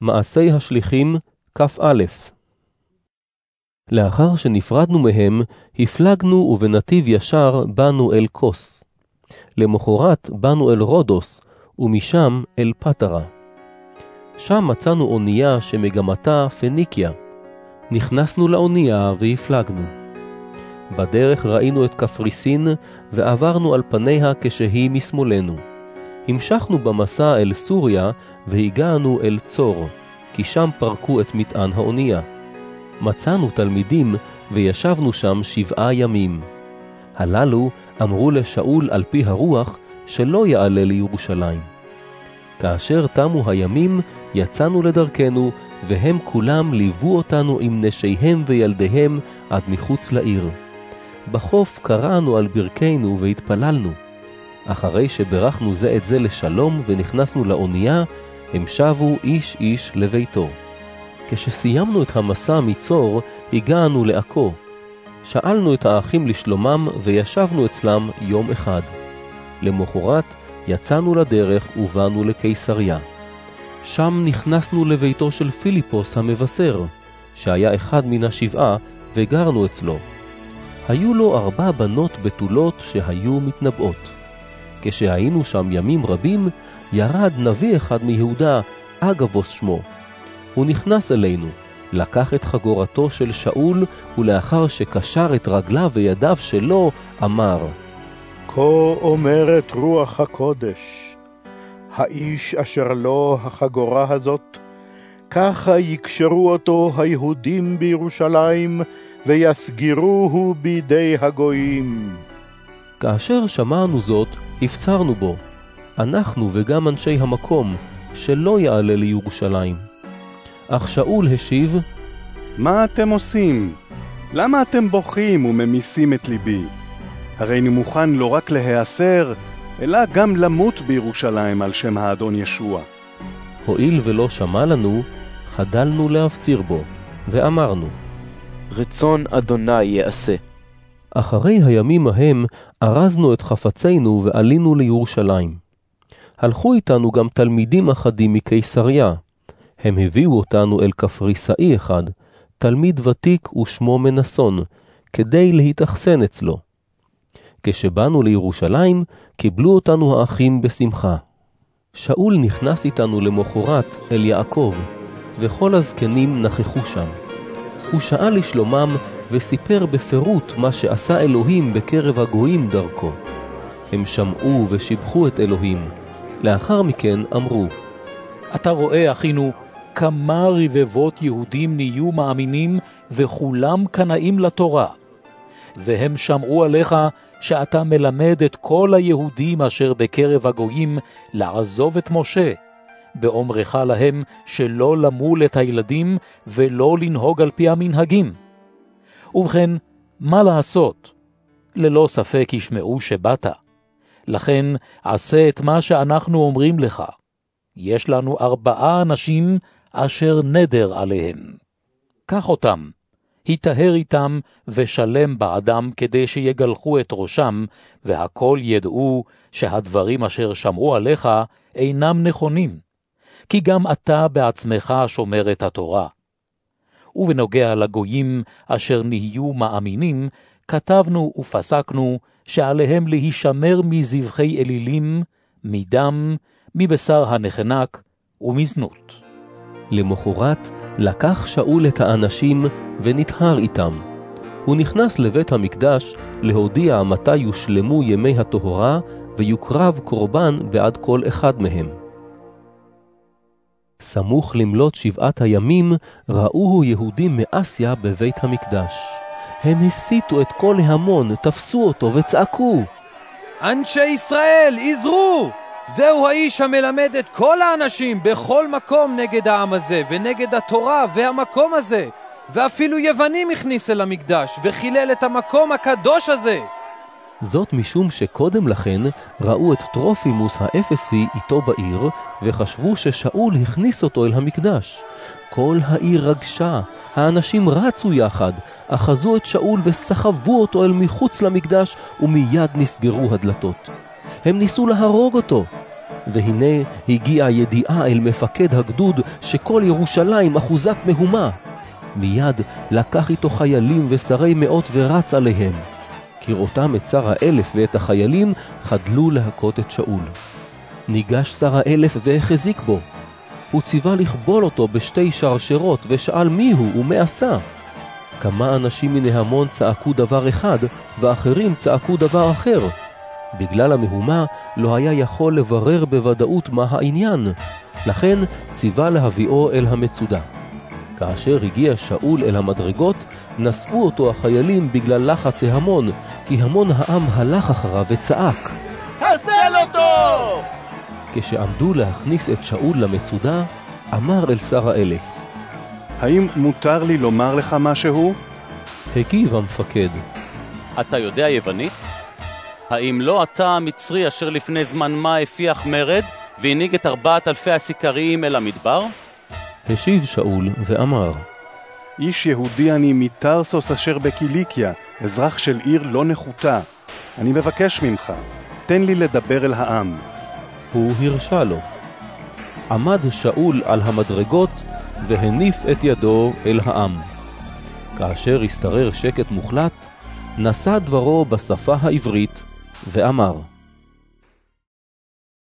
מעשי השליחים, כ"א לאחר שנפרדנו מהם, הפלגנו ובנתיב ישר באנו אל כוס. למחרת באנו אל רודוס, ומשם אל פטרה. שם מצאנו אונייה שמגמתה פניקיה. נכנסנו לאונייה והפלגנו. בדרך ראינו את קפריסין, ועברנו על פניה כשהיא משמאלנו. המשכנו במסע אל סוריה, והגענו אל צור, כי שם פרקו את מטען האונייה. מצאנו תלמידים, וישבנו שם שבעה ימים. הללו אמרו לשאול על פי הרוח, שלא יעלה לירושלים. כאשר תמו הימים, יצאנו לדרכנו, והם כולם ליוו אותנו עם נשיהם וילדיהם עד מחוץ לעיר. בחוף קרענו על ברכנו והתפללנו. אחרי שברכנו זה את זה לשלום ונכנסנו לאונייה, הם שבו איש איש לביתו. כשסיימנו את המסע מצור, הגענו לעכו. שאלנו את האחים לשלומם וישבנו אצלם יום אחד. למחרת יצאנו לדרך ובאנו לקיסריה. שם נכנסנו לביתו של פיליפוס המבשר, שהיה אחד מן השבעה, וגרנו אצלו. היו לו ארבע בנות בתולות שהיו מתנבאות. כשהיינו שם ימים רבים, ירד נביא אחד מיהודה, אגבוס שמו. הוא נכנס אלינו, לקח את חגורתו של שאול, ולאחר שקשר את רגליו וידיו שלו, אמר, כה אומרת רוח הקודש, האיש אשר לו החגורה הזאת, ככה יקשרו אותו היהודים בירושלים, ויסגירוהו בידי הגויים. כאשר שמענו זאת, הפצרנו בו, אנחנו וגם אנשי המקום, שלא יעלה לירושלים. אך שאול השיב, מה אתם עושים? למה אתם בוכים וממיסים את ליבי? הרי אני מוכן לא רק להיאסר, אלא גם למות בירושלים על שם האדון ישוע. הואיל ולא שמע לנו, חדלנו להפציר בו, ואמרנו, רצון אדוני יעשה. אחרי הימים ההם ארזנו את חפצינו ועלינו לירושלים. הלכו איתנו גם תלמידים אחדים מקיסריה. הם הביאו אותנו אל קפריסאי אחד, תלמיד ותיק ושמו מנסון, כדי להתאכסן אצלו. כשבאנו לירושלים, קיבלו אותנו האחים בשמחה. שאול נכנס איתנו למחרת אל יעקב, וכל הזקנים נכחו שם. הוא שאל לשלומם וסיפר בפירוט מה שעשה אלוהים בקרב הגויים דרכו. הם שמעו ושיבחו את אלוהים. לאחר מכן אמרו, אתה רואה, אחינו, כמה רבבות יהודים נהיו מאמינים וכולם קנאים לתורה. והם שמעו עליך שאתה מלמד את כל היהודים אשר בקרב הגויים לעזוב את משה, באומרך להם שלא למול את הילדים ולא לנהוג על פי המנהגים. ובכן, מה לעשות? ללא ספק ישמעו שבאת. לכן עשה את מה שאנחנו אומרים לך. יש לנו ארבעה אנשים אשר נדר עליהם. קח אותם, היטהר איתם ושלם בעדם כדי שיגלחו את ראשם, והכל ידעו שהדברים אשר שמעו עליך אינם נכונים. כי גם אתה בעצמך שומר את התורה. ובנוגע לגויים אשר נהיו מאמינים, כתבנו ופסקנו שעליהם להישמר מזבחי אלילים, מדם, מבשר הנחנק ומזנות. למחרת לקח שאול את האנשים ונטהר איתם. הוא נכנס לבית המקדש להודיע מתי יושלמו ימי הטהרה ויוקרב קורבן בעד כל אחד מהם. סמוך למלות שבעת הימים, ראוהו יהודים מאסיה בבית המקדש. הם הסיתו את כל ההמון, תפסו אותו וצעקו. אנשי ישראל, עזרו! זהו האיש המלמד את כל האנשים בכל מקום נגד העם הזה, ונגד התורה והמקום הזה. ואפילו יוונים הכניס אל המקדש, וחילל את המקום הקדוש הזה. זאת משום שקודם לכן ראו את טרופימוס האפסי איתו בעיר, וחשבו ששאול הכניס אותו אל המקדש. כל העיר רגשה, האנשים רצו יחד, אחזו את שאול וסחבו אותו אל מחוץ למקדש, ומיד נסגרו הדלתות. הם ניסו להרוג אותו. והנה הגיעה ידיעה אל מפקד הגדוד שכל ירושלים אחוזת מהומה. מיד לקח איתו חיילים ושרי מאות ורץ עליהם. כראותם את שר האלף ואת החיילים, חדלו להכות את שאול. ניגש שר האלף והחזיק בו. הוא ציווה לכבול אותו בשתי שרשרות, ושאל מי הוא ומה עשה. כמה אנשים מן ההמון צעקו דבר אחד, ואחרים צעקו דבר אחר. בגלל המהומה לא היה יכול לברר בוודאות מה העניין, לכן ציווה להביאו אל המצודה. כאשר הגיע שאול אל המדרגות, נשאו אותו החיילים בגלל לחץ ההמון, כי המון העם הלך אחריו וצעק. חסל אותו! כשעמדו להכניס את שאול למצודה, אמר אל שר האלף. האם מותר לי לומר לך משהו? הגיב המפקד. אתה יודע יוונית? האם לא אתה המצרי אשר לפני זמן מה הפיח מרד והנהיג את ארבעת אלפי הסיכריים אל המדבר? השיב שאול ואמר, איש יהודי אני מטרסוס אשר בקיליקיה, אזרח של עיר לא נחותה. אני מבקש ממך, תן לי לדבר אל העם. הוא הרשה לו. עמד שאול על המדרגות והניף את ידו אל העם. כאשר השתרר שקט מוחלט, נשא דברו בשפה העברית ואמר,